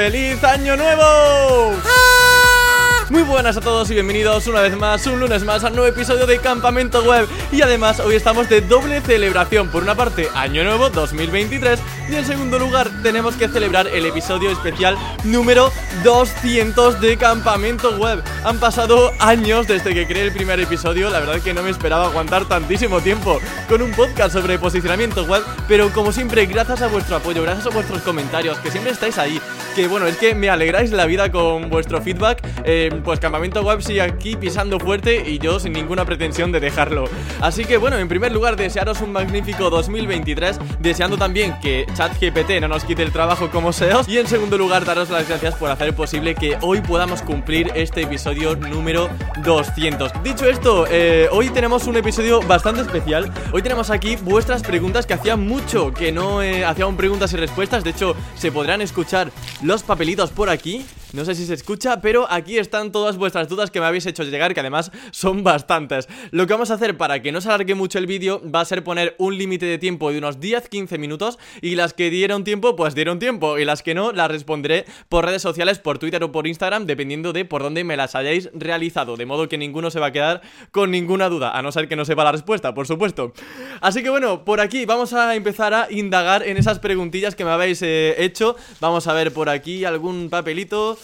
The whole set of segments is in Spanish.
¡Feliz Año Nuevo! Muy buenas a todos y bienvenidos una vez más, un lunes más, al nuevo episodio de Campamento Web. Y además, hoy estamos de doble celebración. Por una parte, Año Nuevo 2023. Y en segundo lugar, tenemos que celebrar el episodio especial número 200 de Campamento Web. Han pasado años desde que creé el primer episodio. La verdad que no me esperaba aguantar tantísimo tiempo con un podcast sobre posicionamiento web. Pero como siempre, gracias a vuestro apoyo, gracias a vuestros comentarios, que siempre estáis ahí. Que bueno, es que me alegráis la vida con vuestro feedback. Eh, pues Campamento Web sigue aquí pisando fuerte y yo sin ninguna pretensión de dejarlo. Así que bueno, en primer lugar, desearos un magnífico 2023, deseando también que ChatGPT no nos quite el trabajo como SEOs. Y en segundo lugar, daros las gracias por hacer posible que hoy podamos cumplir este episodio número 200. Dicho esto, eh, hoy tenemos un episodio bastante especial. Hoy tenemos aquí vuestras preguntas que hacía mucho que no eh, hacían preguntas y respuestas. De hecho, se podrán escuchar los papelitos por aquí. No sé si se escucha, pero aquí están todas vuestras dudas que me habéis hecho llegar, que además son bastantes. Lo que vamos a hacer para que no se alargue mucho el vídeo va a ser poner un límite de tiempo de unos 10-15 minutos y las que dieron tiempo, pues dieron tiempo y las que no, las responderé por redes sociales, por Twitter o por Instagram, dependiendo de por dónde me las hayáis realizado, de modo que ninguno se va a quedar con ninguna duda, a no ser que no sepa la respuesta, por supuesto. Así que bueno, por aquí vamos a empezar a indagar en esas preguntillas que me habéis eh, hecho. Vamos a ver por aquí algún papelito.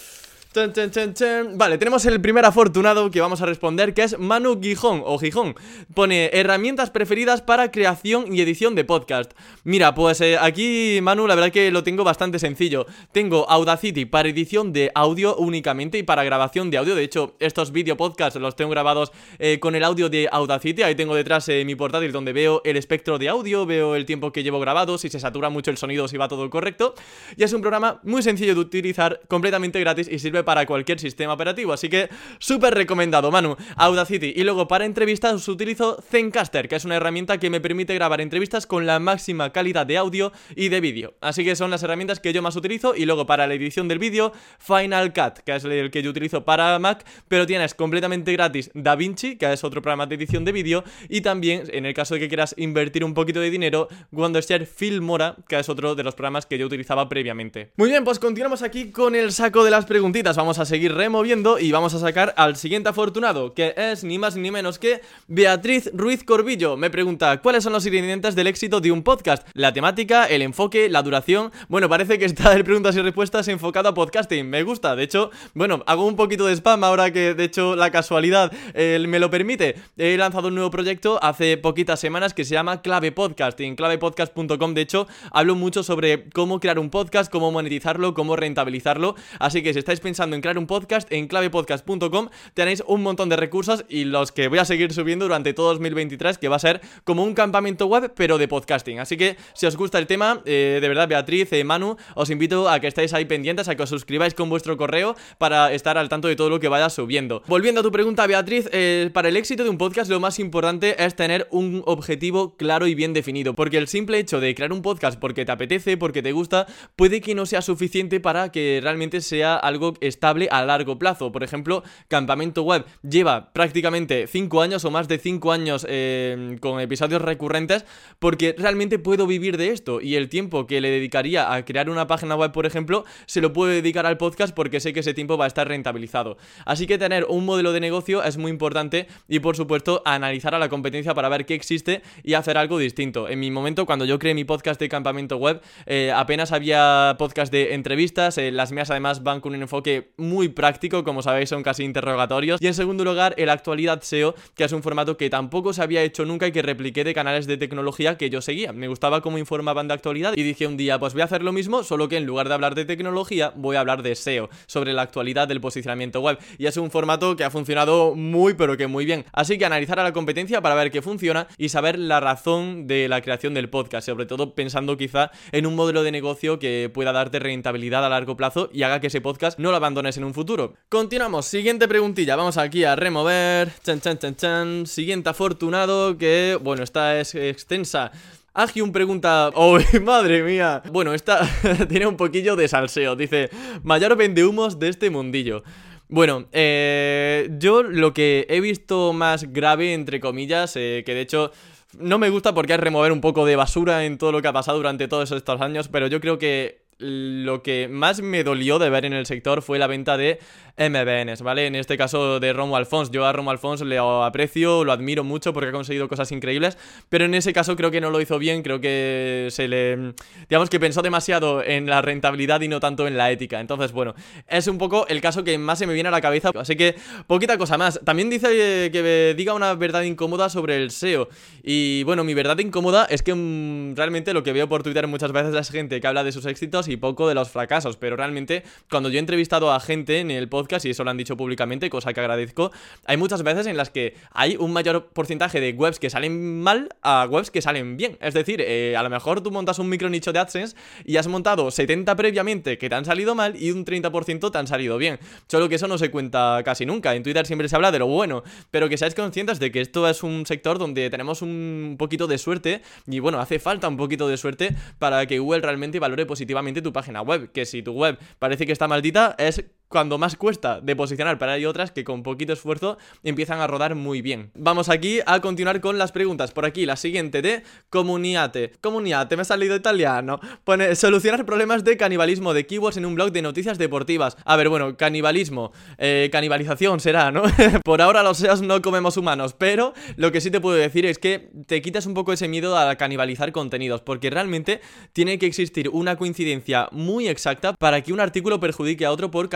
Vale, tenemos el primer afortunado que vamos a responder, que es Manu Gijón o Gijón. Pone herramientas preferidas para creación y edición de podcast. Mira, pues eh, aquí, Manu, la verdad que lo tengo bastante sencillo. Tengo Audacity para edición de audio únicamente y para grabación de audio. De hecho, estos video podcasts los tengo grabados eh, con el audio de Audacity. Ahí tengo detrás eh, mi portátil donde veo el espectro de audio, veo el tiempo que llevo grabado, si se satura mucho el sonido, si va todo correcto. Y es un programa muy sencillo de utilizar, completamente gratis y sirve para cualquier sistema operativo, así que súper recomendado, Manu, Audacity. Y luego para entrevistas utilizo Zencaster, que es una herramienta que me permite grabar entrevistas con la máxima calidad de audio y de vídeo. Así que son las herramientas que yo más utilizo y luego para la edición del vídeo, Final Cut, que es el que yo utilizo para Mac, pero tienes completamente gratis DaVinci, que es otro programa de edición de vídeo, y también, en el caso de que quieras invertir un poquito de dinero, Wondershare Filmora, que es otro de los programas que yo utilizaba previamente. Muy bien, pues continuamos aquí con el saco de las preguntitas vamos a seguir removiendo y vamos a sacar al siguiente afortunado, que es ni más ni menos que Beatriz Ruiz Corbillo. Me pregunta, ¿cuáles son los ingredientes del éxito de un podcast? La temática, el enfoque, la duración. Bueno, parece que está el preguntas y respuestas enfocado a podcasting. Me gusta, de hecho, bueno, hago un poquito de spam ahora que de hecho la casualidad eh, me lo permite. He lanzado un nuevo proyecto hace poquitas semanas que se llama Clave Podcast. en clavepodcast.com, de hecho, hablo mucho sobre cómo crear un podcast, cómo monetizarlo, cómo rentabilizarlo. Así que si estáis pensando en crear un podcast, en clavepodcast.com tenéis un montón de recursos y los que voy a seguir subiendo durante todo 2023, que va a ser como un campamento web, pero de podcasting. Así que si os gusta el tema, eh, de verdad, Beatriz, eh, Manu, os invito a que estéis ahí pendientes, a que os suscribáis con vuestro correo para estar al tanto de todo lo que vaya subiendo. Volviendo a tu pregunta, Beatriz, eh, para el éxito de un podcast lo más importante es tener un objetivo claro y bien definido, porque el simple hecho de crear un podcast porque te apetece, porque te gusta, puede que no sea suficiente para que realmente sea algo estable a largo plazo. Por ejemplo, Campamento Web lleva prácticamente 5 años o más de 5 años eh, con episodios recurrentes porque realmente puedo vivir de esto y el tiempo que le dedicaría a crear una página web, por ejemplo, se lo puedo dedicar al podcast porque sé que ese tiempo va a estar rentabilizado. Así que tener un modelo de negocio es muy importante y por supuesto analizar a la competencia para ver qué existe y hacer algo distinto. En mi momento, cuando yo creé mi podcast de Campamento Web, eh, apenas había podcast de entrevistas, eh, las mías además van con un enfoque muy práctico, como sabéis son casi interrogatorios. Y en segundo lugar, el actualidad SEO, que es un formato que tampoco se había hecho nunca y que repliqué de canales de tecnología que yo seguía. Me gustaba cómo informaban de actualidad y dije un día, pues voy a hacer lo mismo, solo que en lugar de hablar de tecnología, voy a hablar de SEO, sobre la actualidad del posicionamiento web. Y es un formato que ha funcionado muy pero que muy bien. Así que analizar a la competencia para ver qué funciona y saber la razón de la creación del podcast, sobre todo pensando quizá en un modelo de negocio que pueda darte rentabilidad a largo plazo y haga que ese podcast no lo abandones en un futuro. Continuamos, siguiente preguntilla, vamos aquí a remover, chan chan chan chan, siguiente afortunado que, bueno, esta es extensa. Agium pregunta, ¡oh, madre mía! Bueno, esta tiene un poquillo de salseo, dice, mayor vendehumos de este mundillo. Bueno, eh, yo lo que he visto más grave, entre comillas, eh, que de hecho no me gusta porque es remover un poco de basura en todo lo que ha pasado durante todos estos años, pero yo creo que lo que más me dolió de ver en el sector fue la venta de MBNs, ¿vale? En este caso de Romo Alfons. Yo a Romo Alfons le aprecio, lo admiro mucho porque ha conseguido cosas increíbles, pero en ese caso creo que no lo hizo bien, creo que se le... digamos que pensó demasiado en la rentabilidad y no tanto en la ética. Entonces, bueno, es un poco el caso que más se me viene a la cabeza, así que poquita cosa más. También dice que diga una verdad incómoda sobre el SEO. Y bueno, mi verdad incómoda es que mm, realmente lo que veo por Twitter muchas veces es gente que habla de sus éxitos y poco de los fracasos, pero realmente cuando yo he entrevistado a gente en el podcast, y eso lo han dicho públicamente, cosa que agradezco, hay muchas veces en las que hay un mayor porcentaje de webs que salen mal a webs que salen bien. Es decir, eh, a lo mejor tú montas un micro nicho de AdSense y has montado 70 previamente que te han salido mal y un 30% te han salido bien. Solo que eso no se cuenta casi nunca. En Twitter siempre se habla de lo bueno, pero que seáis conscientes de que esto es un sector donde tenemos un poquito de suerte y bueno, hace falta un poquito de suerte para que Google realmente valore positivamente tu página web. Que si tu web parece que está maldita, es cuando más cuesta de posicionar, pero hay otras que con poquito esfuerzo empiezan a rodar muy bien. Vamos aquí a continuar con las preguntas. Por aquí, la siguiente de Comuniate. Comuniate, me ha salido italiano. Pone, solucionar problemas de canibalismo de keywords en un blog de noticias deportivas. A ver, bueno, canibalismo, eh, canibalización será, ¿no? Por ahora los SEOs no comemos humanos, pero lo que sí te puedo decir es que te quitas un poco ese miedo a canibalizar contenidos, porque realmente tiene que existir una coincidencia muy exacta para que un artículo perjudique a otro por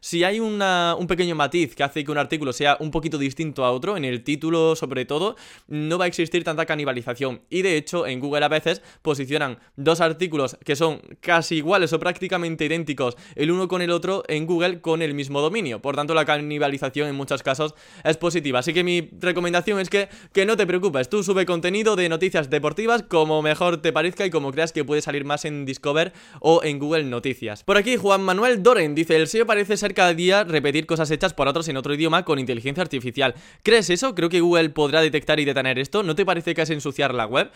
si hay un pequeño matiz que hace que un artículo sea un poquito distinto a otro, en el título sobre todo, no va a existir tanta canibalización. Y de hecho, en Google a veces posicionan dos artículos que son casi iguales o prácticamente idénticos el uno con el otro en Google con el mismo dominio. Por tanto, la canibalización en muchos casos es positiva. Así que mi recomendación es que, que no te preocupes, tú sube contenido de noticias deportivas como mejor te parezca y como creas que puede salir más en Discover o en Google Noticias. Por aquí, Juan Manuel Doren dice: el parece ser cada día repetir cosas hechas por otros en otro idioma con inteligencia artificial. ¿Crees eso? Creo que Google podrá detectar y detener esto. ¿No te parece que es ensuciar la web?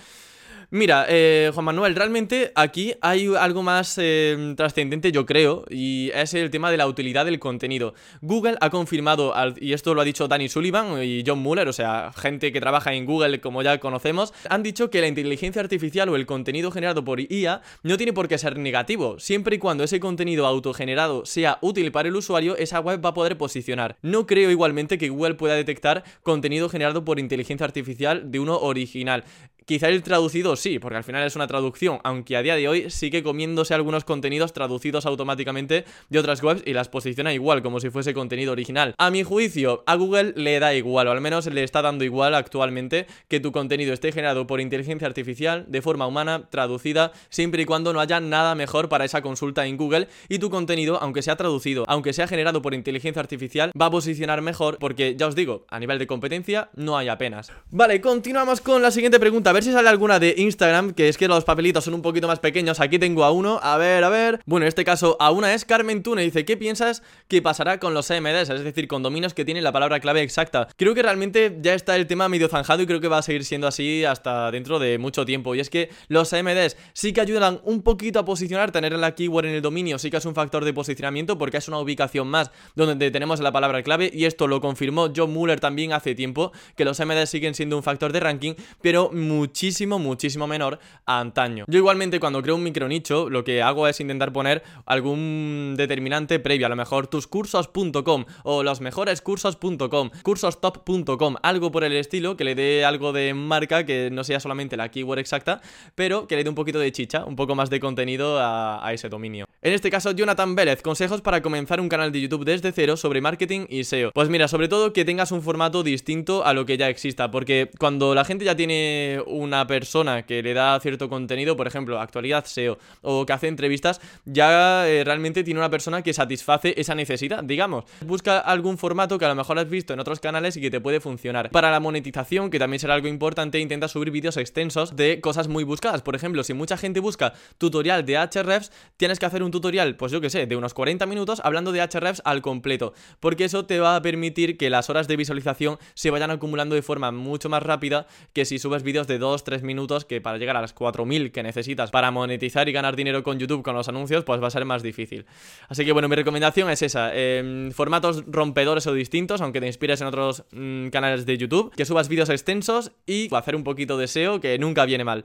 Mira, eh, Juan Manuel, realmente aquí hay algo más eh, trascendente, yo creo, y es el tema de la utilidad del contenido. Google ha confirmado, y esto lo ha dicho Danny Sullivan y John Muller, o sea, gente que trabaja en Google como ya conocemos, han dicho que la inteligencia artificial o el contenido generado por IA no tiene por qué ser negativo. Siempre y cuando ese contenido autogenerado sea útil para el usuario, esa web va a poder posicionar. No creo igualmente que Google pueda detectar contenido generado por inteligencia artificial de uno original. Quizá el traducido sí, porque al final es una traducción, aunque a día de hoy sigue comiéndose algunos contenidos traducidos automáticamente de otras webs y las posiciona igual, como si fuese contenido original. A mi juicio, a Google le da igual, o al menos le está dando igual actualmente que tu contenido esté generado por inteligencia artificial, de forma humana, traducida, siempre y cuando no haya nada mejor para esa consulta en Google y tu contenido, aunque sea traducido, aunque sea generado por inteligencia artificial, va a posicionar mejor porque, ya os digo, a nivel de competencia no hay apenas. Vale, continuamos con la siguiente pregunta ver si sale alguna de Instagram, que es que los papelitos son un poquito más pequeños. Aquí tengo a uno, a ver, a ver. Bueno, en este caso a una es Carmen Tune, dice, ¿qué piensas que pasará con los CMDs? Es decir, con dominios que tienen la palabra clave exacta. Creo que realmente ya está el tema medio zanjado y creo que va a seguir siendo así hasta dentro de mucho tiempo. Y es que los CMDs sí que ayudan un poquito a posicionar, tener la keyword en el dominio sí que es un factor de posicionamiento porque es una ubicación más donde tenemos la palabra clave y esto lo confirmó John Muller también hace tiempo, que los CMDs siguen siendo un factor de ranking, pero muchísimo, muchísimo menor a antaño. Yo igualmente cuando creo un micronicho, lo que hago es intentar poner algún determinante previo, a lo mejor tuscursos.com o los mejores cursos.com, cursostop.com, algo por el estilo que le dé algo de marca, que no sea solamente la keyword exacta, pero que le dé un poquito de chicha, un poco más de contenido a, a ese dominio. En este caso, Jonathan Vélez, consejos para comenzar un canal de YouTube desde cero sobre marketing y SEO. Pues mira, sobre todo que tengas un formato distinto a lo que ya exista, porque cuando la gente ya tiene una persona que le da cierto contenido, por ejemplo, actualidad SEO, o que hace entrevistas, ya eh, realmente tiene una persona que satisface esa necesidad, digamos. Busca algún formato que a lo mejor has visto en otros canales y que te puede funcionar. Para la monetización, que también será algo importante, intenta subir vídeos extensos de cosas muy buscadas. Por ejemplo, si mucha gente busca tutorial de Hrefs, tienes que hacer un tutorial, pues yo que sé, de unos 40 minutos hablando de Hrefs al completo, porque eso te va a permitir que las horas de visualización se vayan acumulando de forma mucho más rápida que si subes vídeos de 2, 3 minutos que para llegar a las 4000 que necesitas para monetizar y ganar dinero con YouTube con los anuncios, pues va a ser más difícil. Así que bueno, mi recomendación es esa, em, formatos rompedores o distintos, aunque te inspires en otros mm, canales de YouTube, que subas vídeos extensos y hacer un poquito de SEO que nunca viene mal.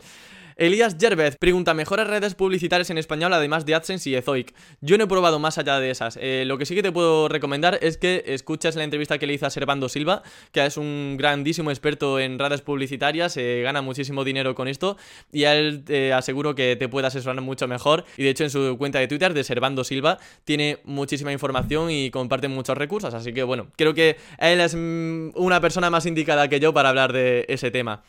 Elías Gervez pregunta, ¿mejores redes publicitarias en español además de AdSense y Ezoic? Yo no he probado más allá de esas. Eh, lo que sí que te puedo recomendar es que escuches la entrevista que le hizo a Servando Silva, que es un grandísimo experto en redes publicitarias, eh, gana muchísimo dinero con esto y a él te aseguro que te puede asesorar mucho mejor. Y de hecho en su cuenta de Twitter de Servando Silva tiene muchísima información y comparte muchos recursos. Así que bueno, creo que él es mm, una persona más indicada que yo para hablar de ese tema.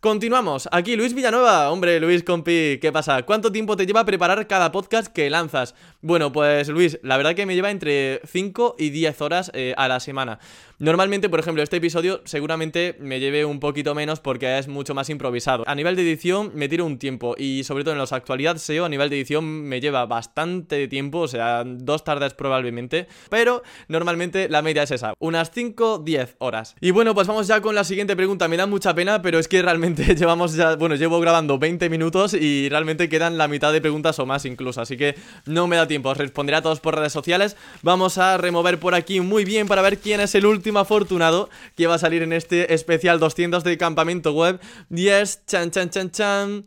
Continuamos. Aquí Luis Villanueva. Hombre, Luis, compi, ¿qué pasa? ¿Cuánto tiempo te lleva preparar cada podcast que lanzas? Bueno, pues Luis, la verdad que me lleva entre 5 y 10 horas eh, a la semana. Normalmente, por ejemplo, este episodio seguramente me lleve un poquito menos porque es mucho más improvisado. A nivel de edición me tiro un tiempo y sobre todo en los actualidad SEO a nivel de edición me lleva bastante tiempo, o sea, dos tardes probablemente, pero normalmente la media es esa, unas 5-10 horas. Y bueno, pues vamos ya con la siguiente pregunta. Me da mucha pena, pero es que realmente llevamos ya, bueno, llevo grabando 20 minutos y realmente quedan la mitad de preguntas o más incluso, así que no me da tiempo. Os responderé a todos por redes sociales. Vamos a remover por aquí muy bien para ver quién es el último afortunado que va a salir en este especial 200 de campamento web. 10, chan, chan, chan, chan.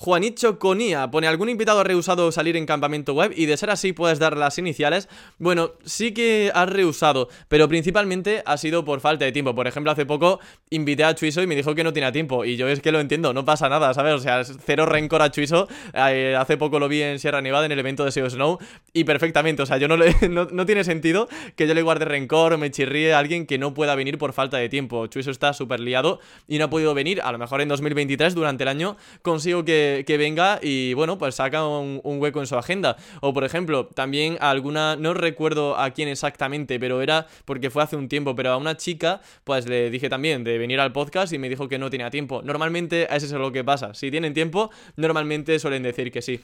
Juanicho Conía pone algún invitado ha rehusado salir en campamento web y de ser así puedes dar las iniciales. Bueno, sí que has rehusado, pero principalmente ha sido por falta de tiempo. Por ejemplo, hace poco invité a Chuiso y me dijo que no tenía tiempo y yo es que lo entiendo, no pasa nada, ¿sabes? O sea, cero rencor a Chuiso. Eh, hace poco lo vi en Sierra Nevada en el evento de SEO Snow y perfectamente, o sea, yo no, le, no, tiene sentido que yo le guarde rencor o me chirríe a alguien que no pueda venir por falta de tiempo. Chuiso está súper liado y no ha podido venir, a lo mejor en 2023 durante el año consigo que que, venga y bueno, pues saca un, hueco en su agenda. O por ejemplo, también alguna, no recuerdo a quién exactamente, pero era porque fue hace un tiempo, pero a una chica, pues le dije también de venir al podcast y me dijo que no tenía tiempo. Normalmente eso es lo que pasa. Si tienen tiempo, normalmente suelen decir que sí.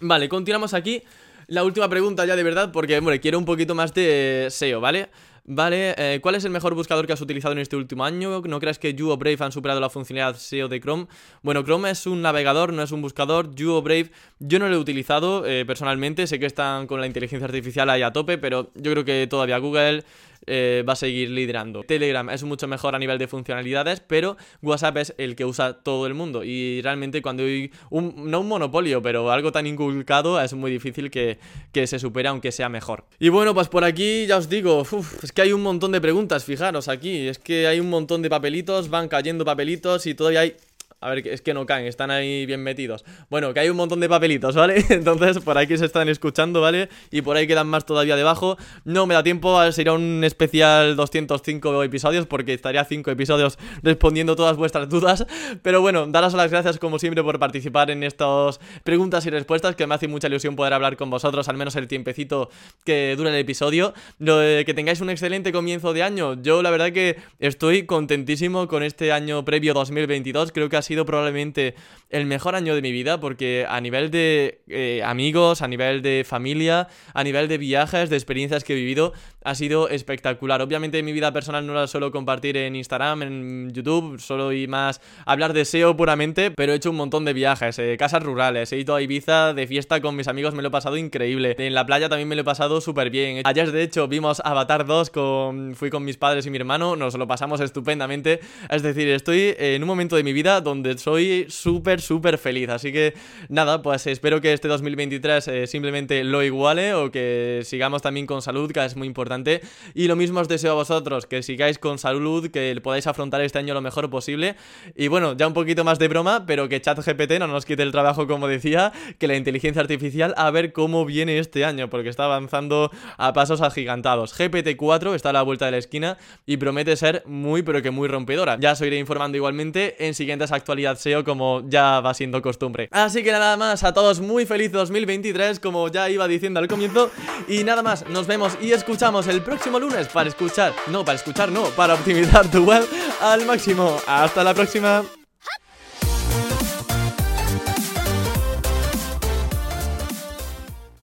Vale, continuamos aquí. La última pregunta ya de verdad, porque, hombre, quiero un poquito más de SEO, ¿vale? Vale, eh, ¿cuál es el mejor buscador que has utilizado en este último año? ¿No crees que You o Brave han superado la funcionalidad SEO de Chrome? Bueno, Chrome es un navegador, no es un buscador. You o Brave yo no lo he utilizado eh, personalmente, sé que están con la inteligencia artificial ahí a tope, pero yo creo que todavía Google eh, va a seguir liderando. Telegram es mucho mejor a nivel de funcionalidades, pero WhatsApp es el que usa todo el mundo. Y realmente cuando hay un, no un monopolio, pero algo tan inculcado, es muy difícil que, se supere aunque sea mejor. Y bueno, pues por aquí ya os digo, es que hay un montón de preguntas, fijaros aquí, es que hay un montón de papelitos, van cayendo papelitos y todavía hay a ver, es que no caen, están ahí bien metidos. Bueno, que hay un montón de papelitos, ¿vale? Entonces, por aquí se están escuchando, ¿vale? Y por ahí quedan más todavía debajo. No me da tiempo, sería un especial 205 episodios, porque estaría 5 episodios respondiendo todas vuestras dudas. Pero bueno, daros las gracias, como siempre, por participar en estas preguntas y respuestas, que me hace mucha ilusión poder hablar con vosotros, al menos el tiempecito que dura el episodio. Que tengáis un excelente comienzo de año. Yo, la verdad, que estoy contentísimo con este año previo 2022. Creo que ha sido probablemente el mejor año de mi vida porque a nivel de eh, amigos, a nivel de familia, a nivel de viajes, de experiencias que he vivido, ha sido espectacular. Obviamente mi vida personal no la suelo compartir en Instagram, en YouTube, solo y más hablar de SEO puramente, pero he hecho un montón de viajes, eh, casas rurales, he ido a Ibiza de fiesta con mis amigos, me lo he pasado increíble. En la playa también me lo he pasado súper bien. Ayer de hecho vimos Avatar 2, con, fui con mis padres y mi hermano, nos lo pasamos estupendamente. Es decir, estoy en un momento de mi vida donde donde soy súper, súper feliz. Así que nada, pues espero que este 2023 eh, simplemente lo iguale o que sigamos también con salud, que es muy importante. Y lo mismo os deseo a vosotros, que sigáis con salud, que podáis afrontar este año lo mejor posible. Y bueno, ya un poquito más de broma, pero que ChatGPT no nos quite el trabajo, como decía, que la inteligencia artificial a ver cómo viene este año, porque está avanzando a pasos agigantados. GPT-4 está a la vuelta de la esquina y promete ser muy, pero que muy rompedora. Ya os iré informando igualmente en siguientes actividades actualidad SEO como ya va siendo costumbre. Así que nada más, a todos muy feliz 2023, como ya iba diciendo al comienzo. Y nada más, nos vemos y escuchamos el próximo lunes para escuchar, no, para escuchar, no, para optimizar tu web al máximo. Hasta la próxima.